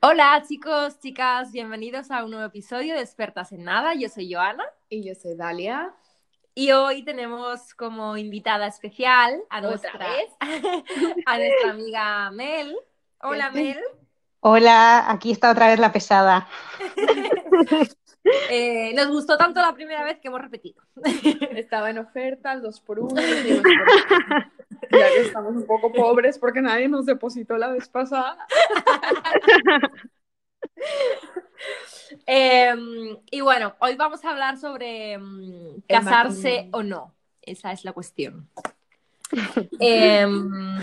Hola chicos, chicas, bienvenidos a un nuevo episodio de Expertas en Nada. Yo soy Joana. Y yo soy Dalia. Y hoy tenemos como invitada especial a nuestra, a nuestra amiga Mel. Hola Mel. Hola, aquí está otra vez la pesada. Eh, nos gustó tanto la primera vez que hemos repetido. Estaba en oferta, el 2 por 1 ya que estamos un poco pobres porque nadie nos depositó la vez pasada. Em, y bueno, hoy vamos a hablar sobre em, casarse o no. Esa es la cuestión. Em,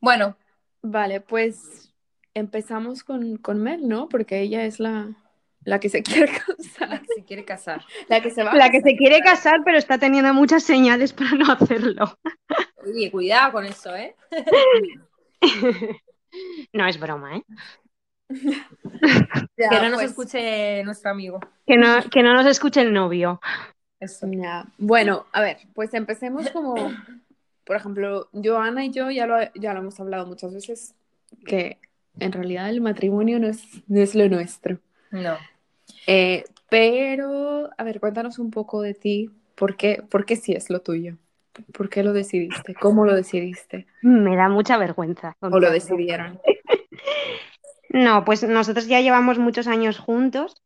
bueno. Vale, pues empezamos con, con Mel, ¿no? Porque ella es la, la que se quiere casar. La que se quiere casar. La que se va. La que se quiere casar, pero está teniendo muchas señales para no hacerlo. Oye, cuidado con eso, ¿eh? no es broma, ¿eh? que no nos pues. escuche nuestro amigo. Que no, que no nos escuche el novio. Eso. Bueno, a ver, pues empecemos como, por ejemplo, Joana y yo ya lo, ya lo hemos hablado muchas veces, que en realidad el matrimonio no es, no es lo nuestro. No. Eh, pero, a ver, cuéntanos un poco de ti. ¿Por qué, ¿Por qué sí es lo tuyo? ¿Por qué lo decidiste? ¿Cómo lo decidiste? Me da mucha vergüenza. ¿O lo decidieron? no, pues nosotros ya llevamos muchos años juntos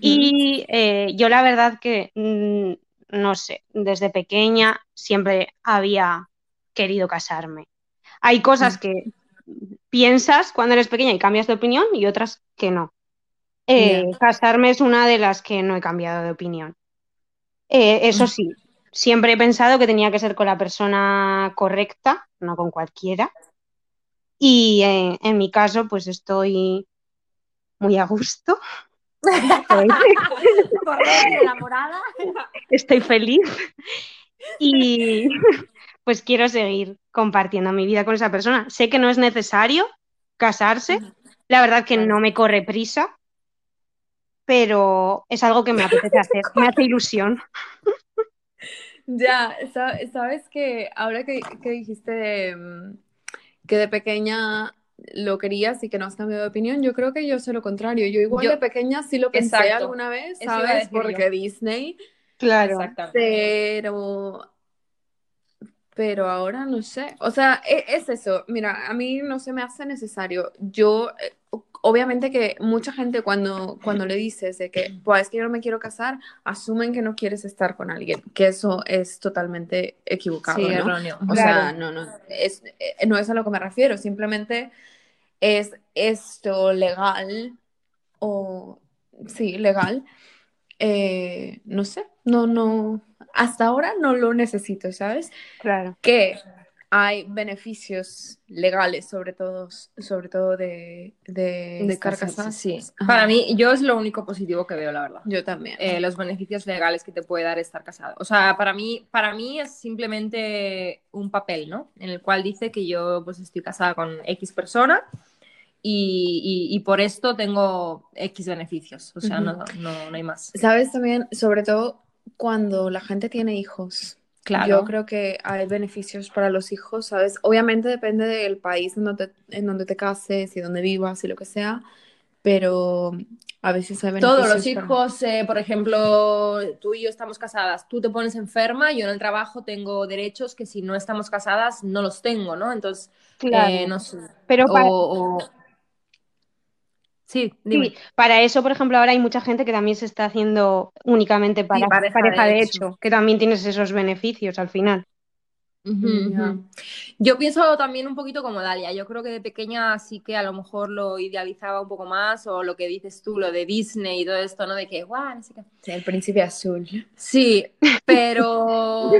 y eh, yo la verdad que, mm, no sé, desde pequeña siempre había querido casarme. Hay cosas que piensas cuando eres pequeña y cambias de opinión y otras que no. Eh, casarme es una de las que no he cambiado de opinión. Eh, eso sí, siempre he pensado que tenía que ser con la persona correcta, no con cualquiera. Y eh, en mi caso, pues estoy muy a gusto. Estoy, enamorada. Estoy feliz. Y pues quiero seguir compartiendo mi vida con esa persona. Sé que no es necesario casarse. La verdad que no me corre prisa pero es algo que me apetece hacer, me hace ilusión. Ya, sabes que ahora que, dijiste mm, que de pequeña lo querías y que no has cambiado de opinión, yo creo que yo sé lo contrario. Yo igual de pequeña sí lo pensé alguna vez, ¿sabes? Porque Disney. Claro. Pero pero ahora no sé. O sea, e, es, eso. Mira, a mí no se me hace necesario. Yo, eh, obviamente que mucha gente cuando, cuando le dices de que, pues es que yo no me quiero casar, asumen que no quieres estar con alguien, que eso es totalmente equivocado. Sí, erróneo. O sea, no, no, es, eh, no es a lo que me refiero, simplemente es esto legal o, sí, legal. Eh, no sé, no, no, hasta ahora no lo necesito, ¿sabes? Claro. Que hay beneficios legales, sobre todo, sobre todo de, de, de Sí. Para mí, yo es lo único positivo que veo, la verdad. Yo también. Eh, los beneficios legales que te puede dar estar casado. O sea, para mí, para mí es simplemente un papel, ¿no? En el cual dice que yo pues estoy casada con X persona y, y, por esto tengo X beneficios. O sea, no, no, no hay más. Sabes también, sobre todo cuando la gente tiene hijos. Claro. Yo creo que hay beneficios para los hijos, ¿sabes? Obviamente depende del país en donde, en donde te cases y donde vivas y lo que sea, pero a veces hay beneficios. Todos los hijos, eh, por ejemplo, tú y yo estamos casadas, tú te pones enferma, yo en el trabajo tengo derechos que si no estamos casadas no los tengo, ¿no? Entonces, claro. Eh, no sé. Pero Sí, para eso, por ejemplo, ahora hay mucha gente que también se está haciendo únicamente para pareja, de, hecho. que también tienes esos beneficios al final. Yo pienso también un poquito como Dalia. Yo creo que de pequeña sí que a lo mejor lo idealizaba un poco más, o lo que dices tú, lo de Disney y todo esto, ¿no? De que, guau, no sé qué. el príncipe azul. Sí, pero.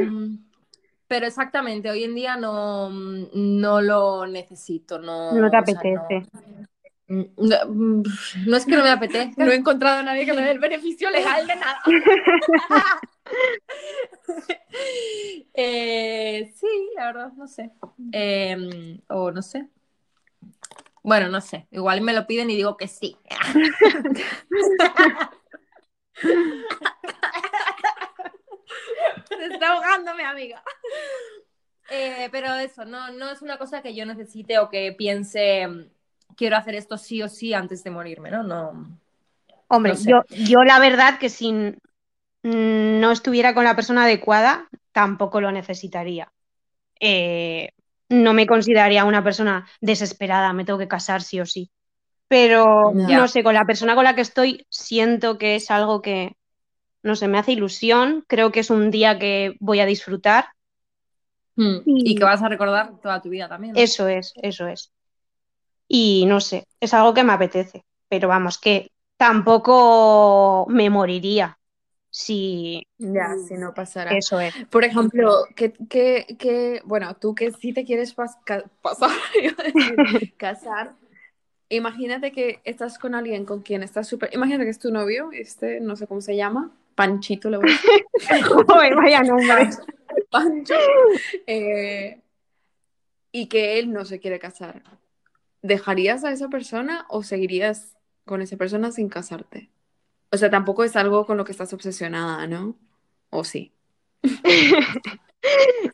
pero exactamente, hoy en día no, no lo necesito. No, no te apetece. Mm, mm, no, es que no me apetezca. No he encontrado a nadie que me dé el beneficio legal de nada. Eh, sí, la verdad, no sé. Em, o no sé. Bueno, no sé. Igual me lo piden y digo que sí. Se está ahogando mi amiga. Eh, pero eso, no, no es una cosa que yo necesite o que piense quiero hacer esto sí o sí antes de morirme, ¿no? No. Hombre, no sé. yo, yo la verdad que si no estuviera con la persona adecuada, tampoco lo necesitaría. Eh, no me consideraría una persona desesperada, me tengo que casar sí o sí. Pero no sé, con la persona con la que estoy, siento que es algo que, no sé, me hace ilusión. Creo que es un día que voy a disfrutar. Mm, Y- Y que vas a recordar toda tu vida también. ¿no? Eso es, eso es. Y no sé, es algo que me apetece. Pero vamos, que tampoco me moriría si Ya, si no pasará. eso es. Por ejemplo, que, que, que, bueno, tú que sí te quieres pas- pasar, casar, imagínate que estás con alguien con quien estás súper, imagínate que es tu novio, este, no sé cómo se llama, Panchito le voy a decir, Joder, vaya nombre. Pancho, eh, y que él no se quiere casar. ¿Dejarías a esa persona o seguirías con esa persona sin casarte? O sea, tampoco es algo con lo que estás obsesionada, ¿no? ¿O sí?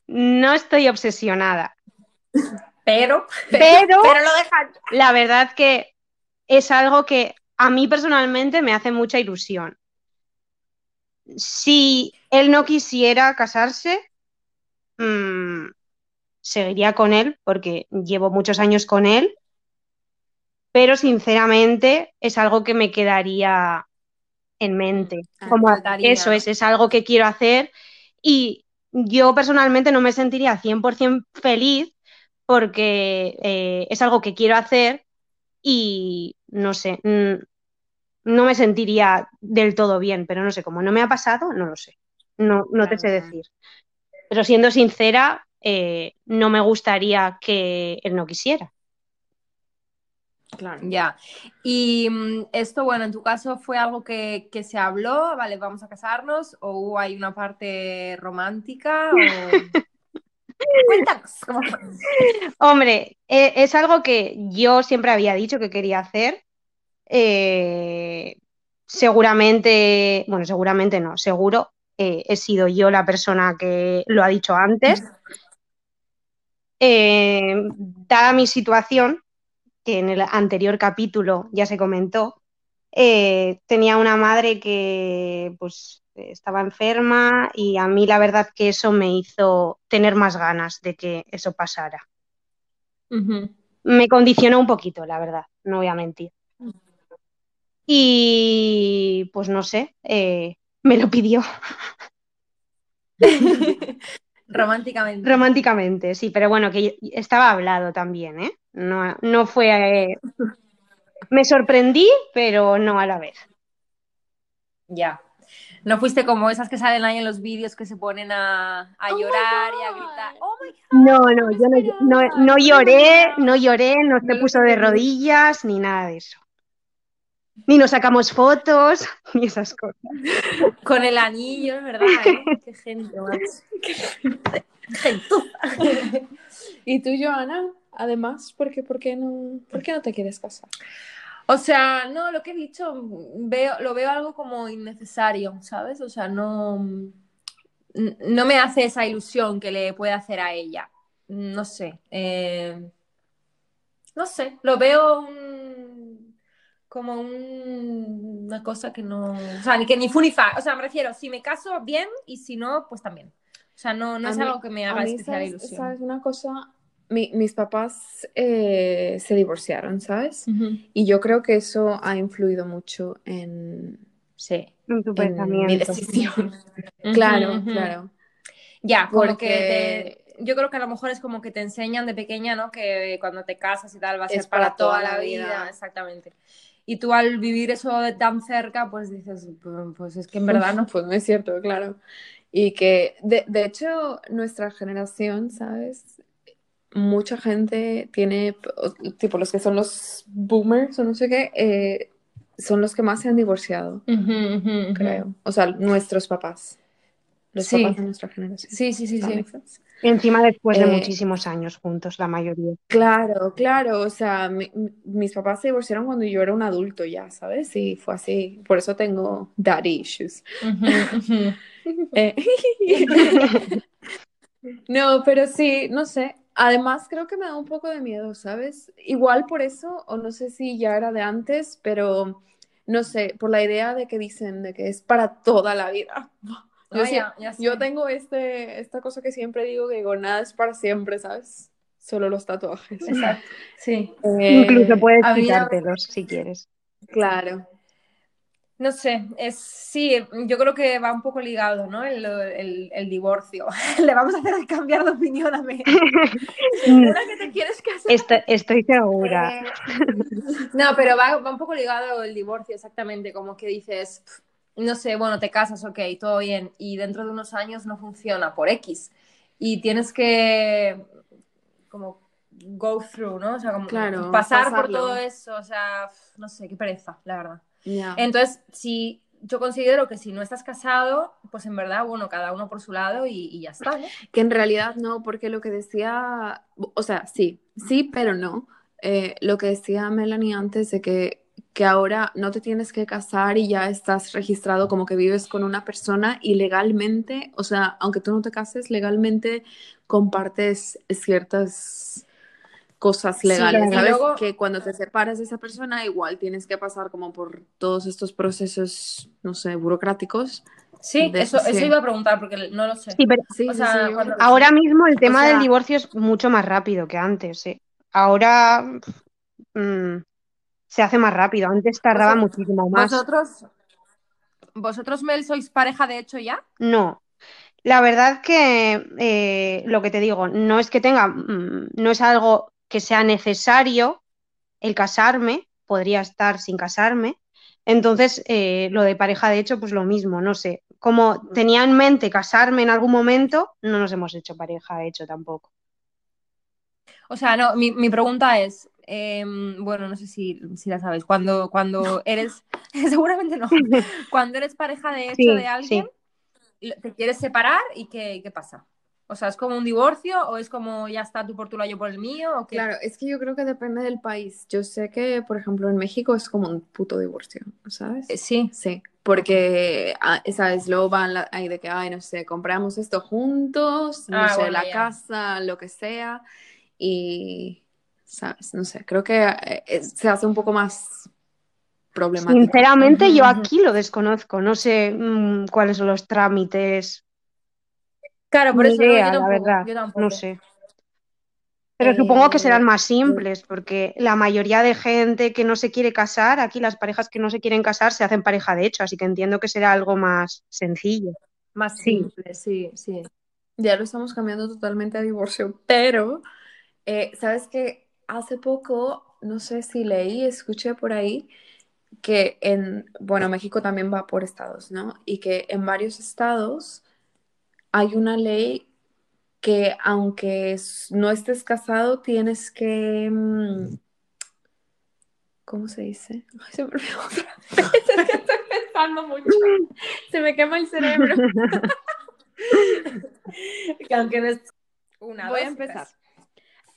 No estoy obsesionada, Pero, pero pero lo la verdad que es algo que a mí personalmente me hace mucha ilusión. Si él no quisiera casarse, mm, seguiría con él porque llevo muchos años con él, pero sinceramente es algo que me quedaría en mente. Ah, Como eso es, es algo que quiero hacer y yo personalmente no me sentiría 100% feliz porque eh, es algo que quiero hacer y no sé, no me sentiría del todo bien, pero no sé, como no me ha pasado, no lo sé, no, no te sé decir. Pero siendo sincera, eh, no me gustaría que él no quisiera. Claro. Ya. Y mm, esto, bueno, en tu caso fue algo que, que se habló, vale, vamos a casarnos, o hubo ahí una parte romántica, o... Cuéntanos cómo fue. Hombre, eh, es algo que yo siempre había dicho que quería hacer. Eh, seguramente, bueno, seguramente no, seguro eh, he sido yo la persona que lo ha dicho antes. Eh, dada mi situación, que en el anterior capítulo ya se comentó, eh, tenía una madre que pues estaba enferma y a mí la verdad que eso me hizo tener más ganas de que eso pasara. Me condicionó un poquito, la verdad, no voy a mentir. Y pues no sé, eh, me lo pidió Románticamente. románticamente, sí, pero bueno, que estaba hablado también, ¿eh? No, no fue... eh, Me sorprendí, pero no a la vez. Ya. No fuiste como esas que salen ahí en los vídeos que se ponen a, a Oh llorar y a gritar. ¡Oh my God! No, no, yo no, no, no lloré, no lloré, no se puso de rodillas, ni nada de eso. Ni nos sacamos fotos, ni esas cosas. Con el anillo, es verdad, ¿eh? Qué gente, macho. Qué gente. ¿Y tú, Joana? Además, ¿por qué, por qué no, por qué no te quieres casar? O sea, no, lo que he dicho, veo, lo veo algo como innecesario, ¿sabes? O sea, no, no me hace esa ilusión que le puede hacer a ella. No sé. eh, no sé, lo veo un- como un- una cosa que no. O sea, ni que ni fu ni fa. O sea, me refiero, si me caso, bien, y si no, pues también. O sea, no, no A es mí- algo que me A haga mí, especial ¿sabes, ilusión. sabes una cosa? Mi- mis papás eh, se divorciaron, ¿sabes? Ujú. Y yo creo que eso ha influido mucho en, Sí. En tu en mi pensamiento. decisión. Claro, Ujú, ujú. claro. Ya, como Porque- que te- yo creo que a lo mejor es como que te enseñan de pequeña, ¿no? Que cuando te casas y tal va a ser Es para, para toda, toda la la vida. vida. exactamente. Y tú al vivir eso de tan cerca, pues dices, pues, pues es que en verdad no. Pues no es cierto, claro. Y que, de, de hecho, nuestra generación, ¿sabes? Mucha gente tiene, tipo los que son los boomers o no sé qué, eh, son los que más se han divorciado, creo. O sea, nuestros papás. Los Sí. papás de nuestra generación. Sí, sí, sí, ¿That sí. Encima después de Eh, muchísimos años juntos, la mayoría. Claro, claro, o sea, mi- mi- mis papás se divorciaron cuando yo era un adulto ya, ¿sabes? Y fue así, por eso tengo daddy issues. Eh, No, pero sí, no sé. Además, creo que me da un poco de miedo, ¿sabes? Igual por eso, o no sé si ya era de antes, pero no sé, por la idea de que dicen de que es para toda la vida. Yo, Ah, sí- ya- ya sé. yo tengo este, esta cosa que siempre digo, que digo, nada es para siempre, ¿sabes? Solo los tatuajes. Exacto. Sí. Eh, Incluso puedes mí quitártelos si quieres. Claro. No sé, es sí, yo creo que va un poco ligado, ¿no? El, el- el divorcio. Le vamos a hacer cambiar de opinión a mí. ¿Segura que te quieres casar? Esto- estoy segura. Eh, no, pero va, va un poco ligado el divorcio, exactamente, como que dices, no sé, bueno, te casas, ok, todo bien, y dentro de unos años no funciona por X, y tienes que como go through, ¿no? O sea, como Claro, pasar por todo eso, o sea, no sé, qué pereza, la verdad. Ya. Entonces, si yo considero que si no estás casado, pues en verdad, bueno, cada uno por su lado y, y ya está, ¿no? Que en realidad no, porque lo que decía, o sea, sí, sí, pero no. Eh, lo que decía Melanie antes de que, que ahora no te tienes que casar y ya estás registrado como que vives con una persona y legalmente, o sea, aunque tú no te cases, legalmente compartes ciertas cosas legales, ¿sabes? luego- Que cuando te separas de esa persona, igual tienes que pasar como por todos estos procesos, no sé, burocráticos. Sí, eso, eso sí. iba a preguntar porque no lo sé. Sí, pero Sí, O sea, cuando- ahora mismo el tema sea- del divorcio es mucho más rápido que antes. ¿eh? Ahora mm, se hace más rápido. Antes tardaba Vosotros- muchísimo más. ¿Vosotros, vosotros, Mel, sois pareja de hecho ya? No. La verdad que eh, lo que te digo, no es que tenga, mm, no es algo que sea necesario el casarme, podría estar sin casarme. Entonces, eh, lo de pareja de hecho, pues lo mismo, no sé. Como tenía en mente casarme en algún momento, no nos hemos hecho pareja de hecho tampoco. O sea, no, mi, mi pregunta es, em, bueno, no sé si, si la sabes, cuando, cuando eres, seguramente no, cuando eres pareja de hecho Sí, de alguien, te quieres separar y qué, qué pasa? O sea, ¿es como un divorcio o es como ya está tú por tu lado, yo por el mío? ¿o qué? Claro, es que yo creo que depende del país. Yo sé que, por ejemplo, en México es como un puto divorcio, ¿sabes? Eh, Sí, Sí, porque, ah, ¿sabes? Luego van la- ahí de que, ay, no sé, compramos esto juntos, no Ah, sé, bueno, la ya. casa, lo que sea, y, ¿sabes? No sé, creo que eh, es- se hace un poco más problemático. Sinceramente, yo aquí lo desconozco, no sé mm, cuáles son los trámites, claro, por ni eso no, yo la verdad, yo tampoco. no sé. Pero supongo que serán Eh, más simples, porque la mayoría de gente que no se quiere casar, aquí las parejas que no se quieren casar se hacen pareja de hecho, así que entiendo que será algo más sencillo. Más Sí. simple, sí, sí. Ya lo estamos cambiando totalmente a divorcio, pero eh, sabes que hace poco, no sé si leí, escuché por ahí que en, bueno, México también va por estados, ¿no? Y que en varios estados hay una ley que aunque no estés casado, tienes que, mm, ¿cómo se dice? Ay, se me olvidó otra vez, es que estoy pensando mucho, se me quema el cerebro. Que aunque no es una, Voy a empezar.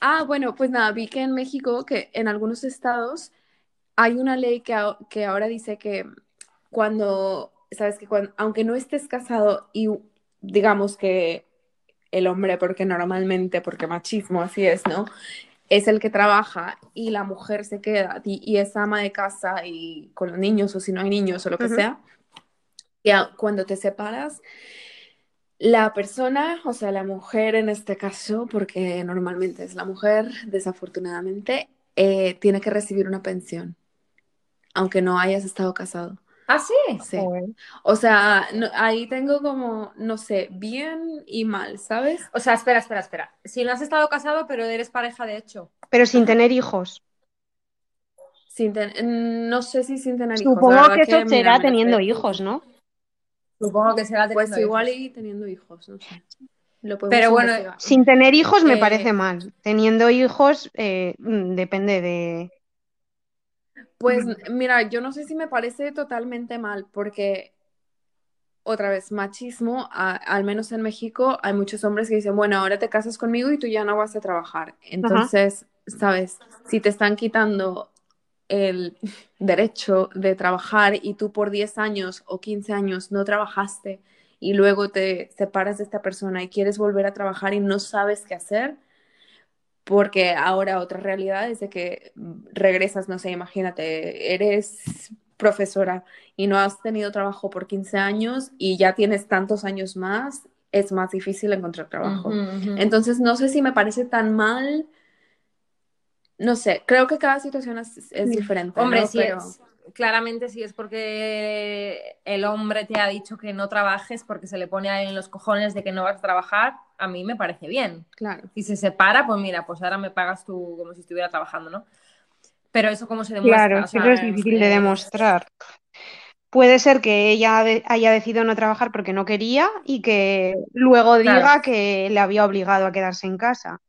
Ah, bueno, pues nada, vi que en México, que en algunos estados hay una ley que, a- que ahora dice que cuando, sabes que cuando, aunque no estés casado y digamos que el hombre, porque normalmente, porque machismo así es, ¿no? Es el que trabaja y la mujer se queda y, y es ama de casa y con los niños o si no hay niños o lo que sea. Y a- cuando te separas, la persona, o sea, la mujer en este caso, porque normalmente es la mujer, desafortunadamente, eh, tiene que recibir una pensión, aunque no hayas estado casado. Ah, sí. Sí. O sea, no- ahí tengo como, no sé, bien y mal, ¿sabes? O sea, espera, espera, espera. Si no has estado casado, pero eres pareja de hecho. Pero sin tener hijos. Sin ten- no sé si sin tener hijos. Supongo que eso será teniendo hijos, ¿no? Supongo que será Pues teniendo igual hijos. y teniendo hijos, no sé. Lo Pero bueno, investigar. Sin tener hijos me Eh, parece mal. Teniendo hijos eh, mm, depende de... Pues mira, yo no sé si me parece totalmente mal, porque otra vez, machismo, a- al menos en México, hay muchos hombres que dicen, bueno, ahora te casas conmigo y tú ya no vas a trabajar. Entonces, sabes, si te están quitando el derecho de trabajar y tú por 10 años o 15 años no trabajaste y luego te separas de esta persona y quieres volver a trabajar y no sabes qué hacer, porque ahora otra realidad es de que regresas, no sé, imagínate, eres profesora y no has tenido trabajo por 15 años y ya tienes tantos años más, es más difícil encontrar trabajo. Entonces, no sé si me parece tan mal. No sé, creo que cada situación es, diferente. Hombre, sí, claramente si es porque el hombre te ha dicho que no trabajes porque se le pone ahí en los cojones de que no vas a trabajar, a mí me parece bien. Claro. Si se separa, pues mira, pues ahora me pagas tú como si estuviera trabajando, ¿no? Pero eso cómo se demuestra. Claro, eso es difícil de demostrar. Puede ser que ella haya decidido no trabajar porque no quería y que luego diga que le había obligado a quedarse en casa.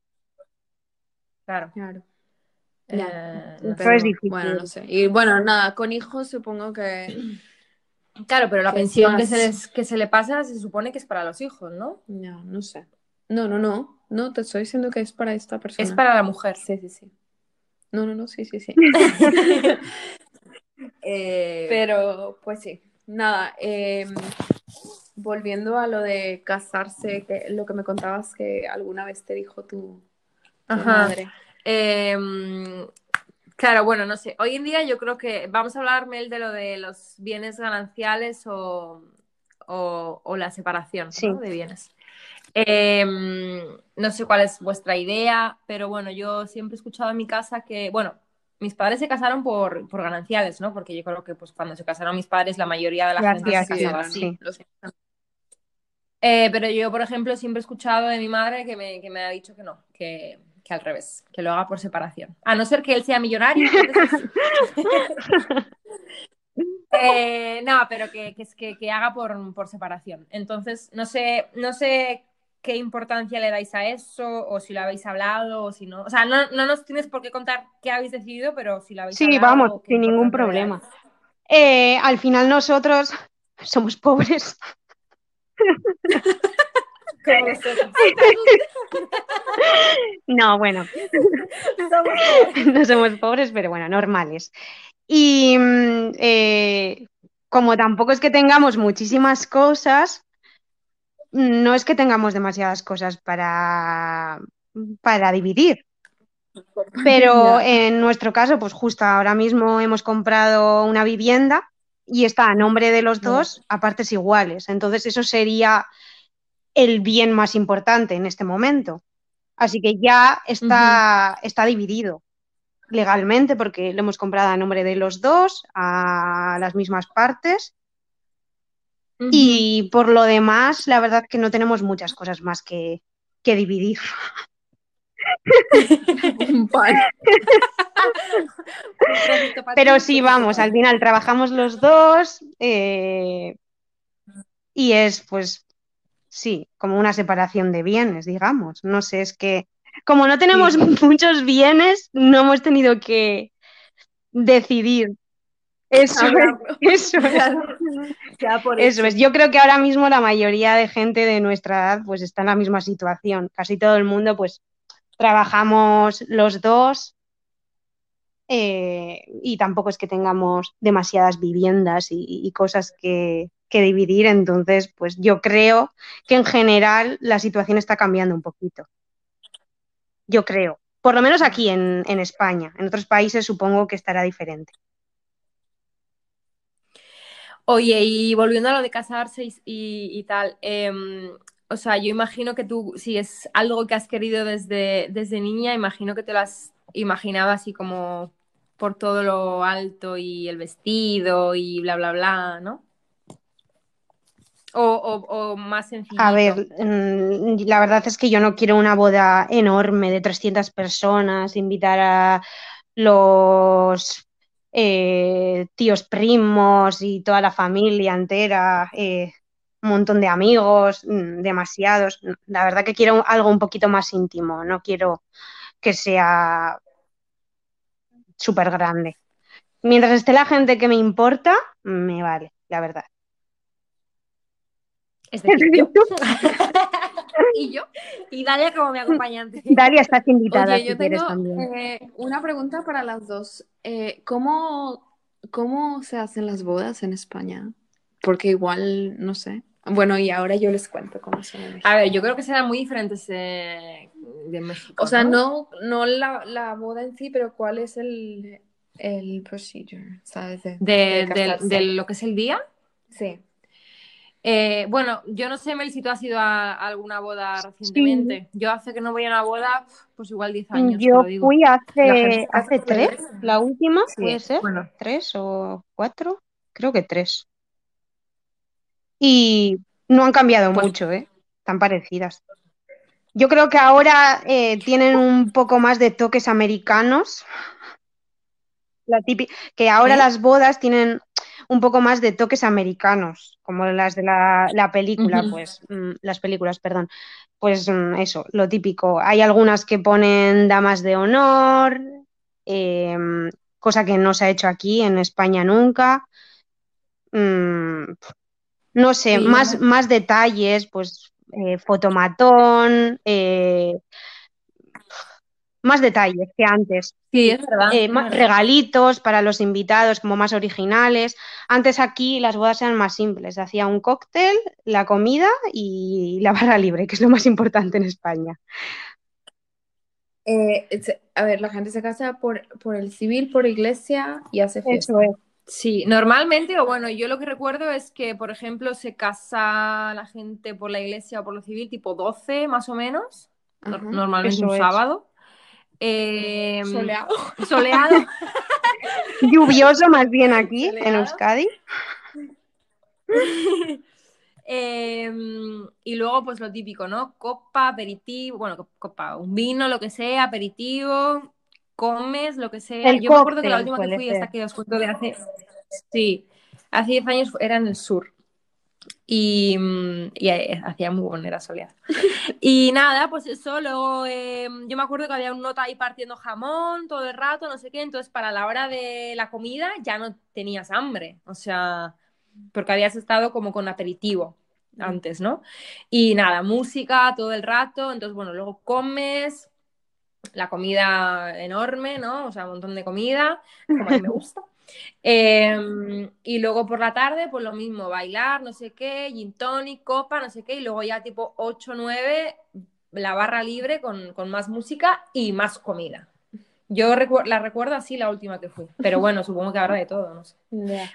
Claro. Claro. Eh, es difícil. Bueno, no sé. Y bueno, nada, con hijos supongo que. Claro, pero la pensión que, se que se le pasa se supone que es para los hijos, ¿no? No, no sé. No, no, no. No, te estoy diciendo que es para esta persona. Es para la mujer. Sí, sí, sí. No, no, no, sí, sí, sí. Eh, pero, pues sí. Nada, em, volviendo a lo de casarse, que lo que me contabas que alguna vez te dijo tu, madre. Em, claro, bueno, no sé. Hoy en día yo creo que vamos a hablar, Mel, de lo de los bienes gananciales o, la separación de bienes. Em, no sé cuál es vuestra idea, pero bueno, yo siempre he escuchado en mi casa que, bueno, mis padres se casaron por, gananciales, ¿no? Porque yo creo que pues cuando se casaron mis padres la mayoría de la gente se casaba así. Eh, pero yo, por ejemplo, siempre he escuchado de mi madre que me, que me ha dicho que no, que, que, al revés, que lo haga por separación. A no ser que él sea millonario. Eh, no, pero que, que, que haga por, por separación. Entonces, no sé, no sé qué importancia le dais a eso, o si lo habéis hablado, o si no. O sea, no, no nos tienes por qué contar qué habéis decidido, pero si lo habéis sí, hablado. Sí, vamos, sin ningún problema. Eh, al final nosotros somos pobres. no, bueno. no somos pobres, pero bueno, normales. Y mm, eh, como tampoco es que tengamos muchísimas cosas, no es que tengamos demasiadas cosas para, para dividir. Pero en nuestro caso, pues justo ahora mismo hemos comprado una vivienda y está a nombre de los dos a partes iguales. Entonces eso sería el bien más importante en este momento. Así que ya está, está dividido legalmente porque lo hemos comprado a nombre de los dos, a las mismas partes. Y por lo demás, la verdad que no tenemos muchas cosas más que, que dividir. Pero sí, vamos, al final trabajamos los dos eh, y es pues sí, como una separación de bienes, digamos. No sé, es que como no tenemos muchos bienes, no hemos tenido que decidir eso, eso, eso es. Yo creo que ahora mismo la mayoría de gente de nuestra edad pues está en la misma situación. Casi todo el mundo pues trabajamos los dos eh, y tampoco es que tengamos demasiadas viviendas y, cosas que, dividir. Entonces, pues yo creo que en general la situación está cambiando un poquito. Yo creo. Por lo menos aquí en España. En otros países supongo que estará diferente. Oye, y volviendo a lo de casarse y, tal, em, o sea, yo imagino que tú, si es algo que has querido desde, desde niña, imagino que te lo has imaginado así como por todo lo alto y el vestido y bla, bla, bla, ¿no? O, más sencillo. A ver, mm, la verdad es que yo no quiero una boda enorme de 300 personas, invitar a los eh, tíos primos y toda la familia entera, eh, un montón de amigos, mm, demasiados. La verdad que quiero algo un poquito más íntimo, no quiero que sea súper grande. Mientras esté la gente que me importa, me vale, la verdad. Es decir, yo. y yo. Y Dalia como mi acompañante. Dalia, estás invitada si quieres también. Eh, una pregunta para las dos. Eh, ¿cómo, ¿Cómo se hacen las bodas en España? Porque igual, no sé. Bueno, y ahora yo les cuento cómo son. A ver, yo creo que serán muy diferentes de México. O sea, no, no la, la boda en sí, pero ¿cuál es el, el procedure? ¿Sabes? De, De, de lo que es el día. Sí. Eh, bueno, yo no sé, Mel, si tú has ido a, a alguna boda recientemente. Yo hace que no voy a una boda, pues igual 10 años, te Yo lo digo. fui hace, hace tres, la última, Sí, puede ser, bueno. tres o cuatro, creo que tres. Y no han cambiado Pues- mucho, ¿eh? Están parecidas. Yo creo que ahora eh, tienen un poco más de toques americanos. La que ahora ¿Eh? las bodas tienen un poco más de toques americanos, como las de la, la película, pues, mm, las películas, perdón. Pues mm, eso, lo típico. Hay algunas que ponen damas de honor, em, cosa que no se ha hecho aquí en España nunca. Mm, no sé, Sí, más, más detalles, pues eh, fotomatón, eh, más detalles que antes. Sí, es verdad. Eh, verdad. regalitos para los invitados, como más originales. Antes aquí las bodas eran más simples. Hacía un cóctel, la comida y la barra libre, que es lo más importante en España. Eh, a ver, la gente se casa por, por el civil, por iglesia y hace fiesta. Eso es. Sí, normalmente, o bueno, yo lo que recuerdo es que, por ejemplo, se casa la gente por la iglesia o por lo civil, tipo 12 más o menos, no- Ajá. normalmente Eso un es. sábado. Eh, Soleado. soleado. Lluvioso más bien aquí, en. Euskadi. Em, y luego, pues lo típico, ¿no? Copa, aperitivo, bueno, co- copa, un vino, lo que sea, aperitivo, comes, lo que sea. El Yo me acuerdo que la cóctel última que fui, ser. esta que os cuento de hace, sí, hace 10 años era en el sur. Y, mm, y, eh, hacía muy bueno, era soleado. Y nada, pues eso, luego em, yo me acuerdo que había un nota ahí partiendo jamón todo el rato, no sé qué, entonces para la hora de la comida ya no tenías hambre, o sea, porque habías estado como con aperitivo antes, ¿no? Y nada, música todo el rato, entonces bueno, luego comes, la comida enorme, ¿no? O sea, un montón de comida, como a mí me gusta. Eh, y luego por la tarde, pues lo mismo, bailar, no sé qué, gin tonic, copa, no sé qué, y luego ya tipo 8 9, la barra libre con, con más música y más comida. Yo recu- la recuerdo así la última que fui, pero bueno, supongo que habrá de todo, no sé.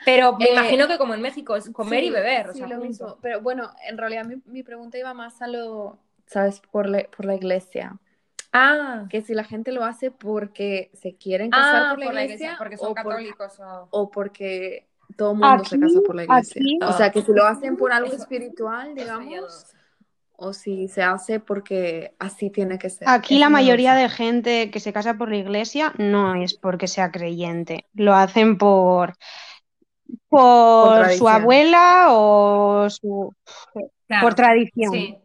Pero me Eh, imagino que como en México es comer y beber, o sí, sea, lo junto. mismo. Pero bueno, en realidad mi, mi pregunta iba más a lo, ¿sabes? Por la, por la iglesia. Ah, Que si la gente lo hace porque se quieren casar ah, por la iglesia, porque son o, por- católicos o... o porque todo el mundo se casa por la iglesia. aquí- O sea, que si lo hacen por algo Eso- espiritual, digamos, o si se hace porque así tiene que ser. Aquí la mayoría de gente que se casa por la iglesia no es porque sea creyente, lo hacen por, por su abuela o su, Claro. por tradición. Sí.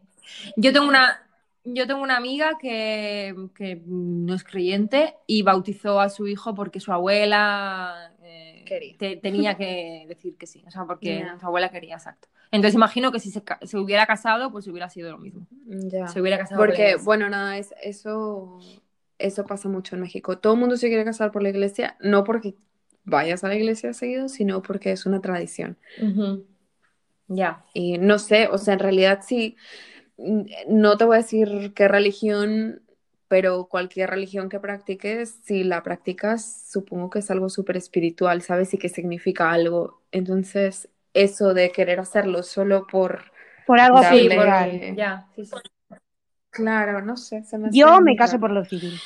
Yo tengo una, yo tengo una amiga que, que no es creyente y bautizó a su hijo porque su abuela eh, te- tenía que decir que sí, o sea, porque su abuela quería, exacto. Entonces imagino que si se, se hubiera casado, pues hubiera sido lo mismo. Ya. Se hubiera casado Porque, bueno, nada, es, eso, eso pasa mucho en México. Todo el mundo se quiere casar por la iglesia, no porque vayas a la iglesia seguido, sino porque es una tradición. Ya. Y no sé, o sea, en realidad sí, mm, no te voy a decir qué religión, pero cualquier religión que practiques, si la practicas, supongo que es algo súper espiritual, ¿sabes? Y que significa algo. Entonces, eso de querer hacerlo solo por... Por algo Darle- Sí, por- cultural. ya, sí, sí. Claro, no sé, se me hace Yo me caso por lo civil.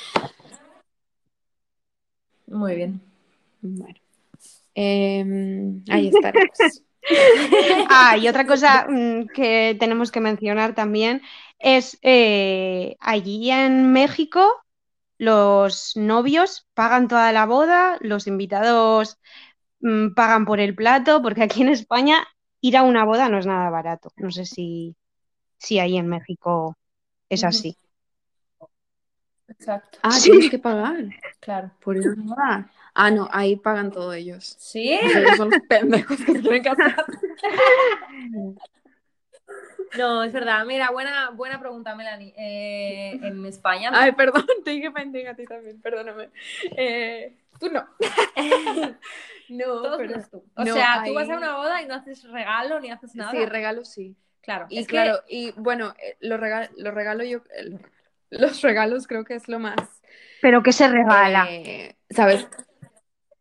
Muy bien. Bueno, Em, ahí estaremos. Ah, y otra cosa mm, que tenemos que mencionar también es eh, allí en México los novios pagan toda la boda, los invitados mm, pagan por el plato, porque aquí en España ir a una boda no es nada barato. No sé si, si ahí en México es así. Exacto. Ah, Sí. tienes que pagar Claro. por ir a una boda. Ah, no, ahí pagan todos ellos. ¿Sí? Ellos son los pendejos que se quieren casar. No, es verdad. Mira, buena, buena pregunta, Melanie. Eh, en España. Ay, perdón, te dije pendeja a ti también, perdóname. Eh, tú no. no, Todos pero... tú. O no, sea, tú vas a una boda y no haces regalo ni haces nada. Sí, regalo sí. claro. Y es que- claro, y bueno, eh, lo regalo, lo regalo yo, eh, los regalos creo que es lo más. Pero ¿qué se regala? eh, ¿Sabes?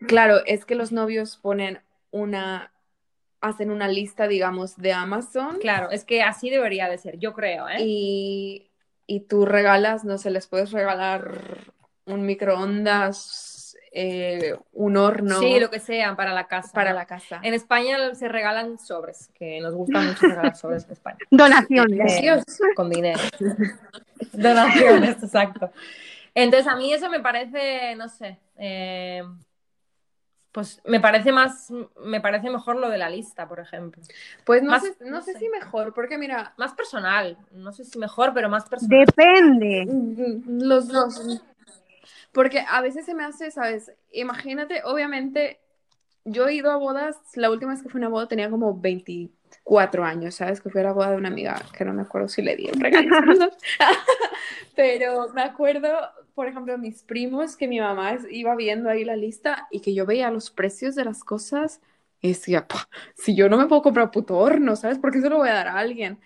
Claro, es que los novios ponen una, hacen una lista, digamos, de Amazon Claro, es que así debería de ser, yo creo, ¿eh? y, y tú regalas, no sé, les puedes regalar un microondas, eh, un horno Sí, lo que sea, para la casa. para la casa. En España se regalan sobres, que nos gusta mucho regalar sobres en España. Donaciones. Eh, con dinero. Donaciones, exacto. Entonces, a mí eso me parece, no sé, eh, pues me parece más, me parece mejor lo de la lista, por ejemplo. Pues no, Más- sé, no no sé sé. si mejor, porque mira, Más personal, no sé si mejor, pero más personal. Depende. Los dos. Porque a veces se me hace, ¿sabes? Imagínate, obviamente, yo he ido a bodas, la última vez que fui a una boda tenía como 24 años, ¿sabes? Que fue a la boda de una amiga, que no me acuerdo si le di el regalo. Pero me acuerdo, por ejemplo, mis primos, que mi mamá iba viendo ahí la lista y que yo veía los precios de las cosas y decía, "Pua, si yo no me puedo comprar puto horno, ¿sabes? ¿Por qué se lo voy a dar a alguien?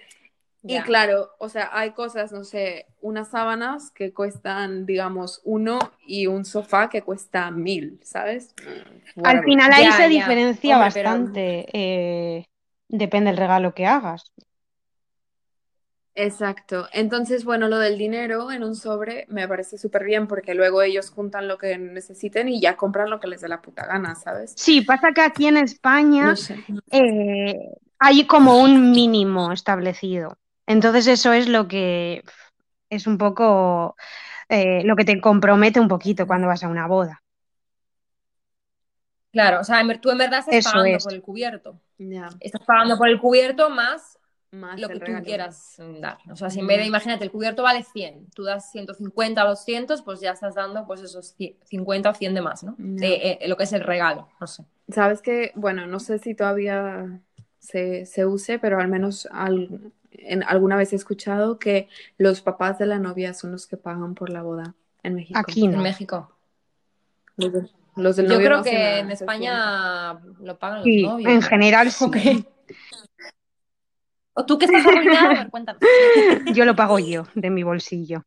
Y Ya. claro, o sea, hay cosas, no sé, unas sábanas que cuestan, digamos, uno y un sofá que cuesta mil, ¿sabes? Al final ahí Ya, se ya. diferencia Hombre, pero- bastante. eh, depende del regalo que hagas. Exacto. Entonces, bueno, lo del dinero en un sobre me parece súper bien porque luego ellos juntan lo que necesiten y ya compran lo que les dé la puta gana, ¿sabes? Sí, pasa que aquí en España No sé. eh, hay como un mínimo establecido. Entonces eso es lo que es un poco eh, lo que te compromete un poquito cuando vas a una boda. Claro, o sea, tú en verdad estás Eso pagando es. por el cubierto. Estás pagando por el cubierto más más lo que tú regalo. quieras mm, dar. O sea, si en vez de, Ya. imagínate, el cubierto vale 100, tú das 150 o 200, pues ya estás dando pues esos 100 50 o 100 de más, ¿no? De eh, lo que es el regalo, no sé. Sabes que, bueno, no sé si todavía se, se use, pero al menos al- en, alguna vez he escuchado que los papás de la novia son los que pagan por la boda en México. Aquí En no. México. Los, los del Yo novio creo no que en España lo pagan los Sí, novios. en ¿no? general sí. Ok. ¿O tú que estás arruinada? A ver, cuéntanos. Yo lo pago yo de mi bolsillo.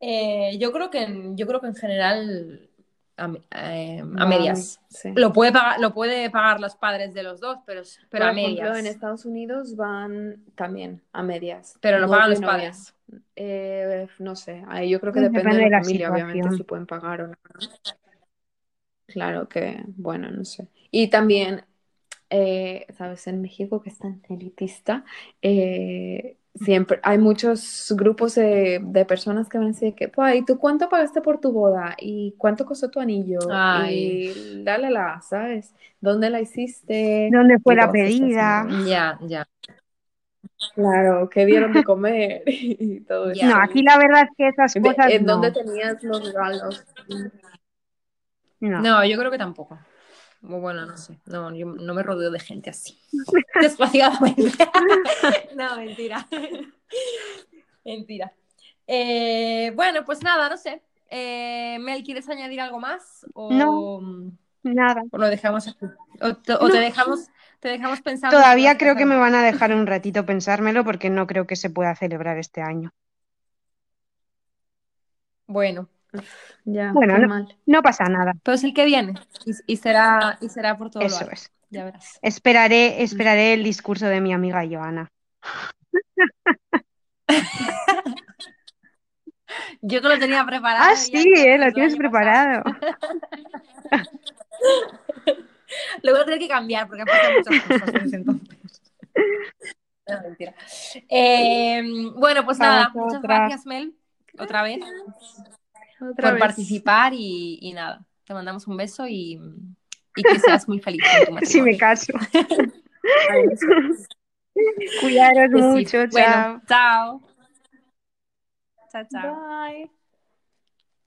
Eh, yo creo que en, yo creo que en general a, eh, sienten. medias. Sí. Lo puede pagar, lo puede pagar los padres de los dos, pero, pero Por a ejemplo, medias. en Estados Unidos van también a medias. Pero lo pagan Novio, los padres. Eh, no sé, yo creo que Depende depende, de de la familia, obviamente, si pueden pagar o no. Claro que, bueno, no sé. Y también, eh, sabes, en México que es tan elitista, eh, siempre hay muchos grupos de, de personas que van a decir que, "Pues, ¿y tú cuánto pagaste por tu boda? ¿Y cuánto costó tu anillo? Ay. Y la, la, la, ¿sabes? ¿Dónde la hiciste? ¿Dónde fue la pedida? Ya, ya. Claro, ¿qué dieron de comer? Y todo eso. No, aquí la verdad es que esas cosas ¿En no. dónde tenías los regalos? No. No, yo creo que tampoco. Bueno, no sé. No, yo no me rodeo de gente así. Desgraciadamente. no, mentira. mentira. Eh, bueno, pues nada, no sé. Eh, Mel, ¿quieres añadir algo más? O, No. Nada. o lo dejamos aquí. O, te, o te dejamos, te dejamos pensando. Todavía creo que me van a dejar un ratito pensármelo porque no creo que se pueda celebrar este año. Bueno, Ya, Bueno, no- mal. No pasa nada. pero es el que viene. Y, y será, y será por todo Eso es. Ya verás. Esperaré, esperaré el discurso de mi amiga Joana. Yo que lo tenía preparado. Ah, sí, eh, lo tienes preparado. Lo voy a tener que cambiar porque han pasado muchas cosas desde entonces. No, mentira. Eh, bueno, pues Para nada, muchas gracias, Mel, otra vez, Otra por vez. participar y, y nada, te mandamos un beso y, y que seas muy feliz en tu Si me caso. Cuidaros sí. mucho, chao. Bueno, chao. Chao, chao. Bye.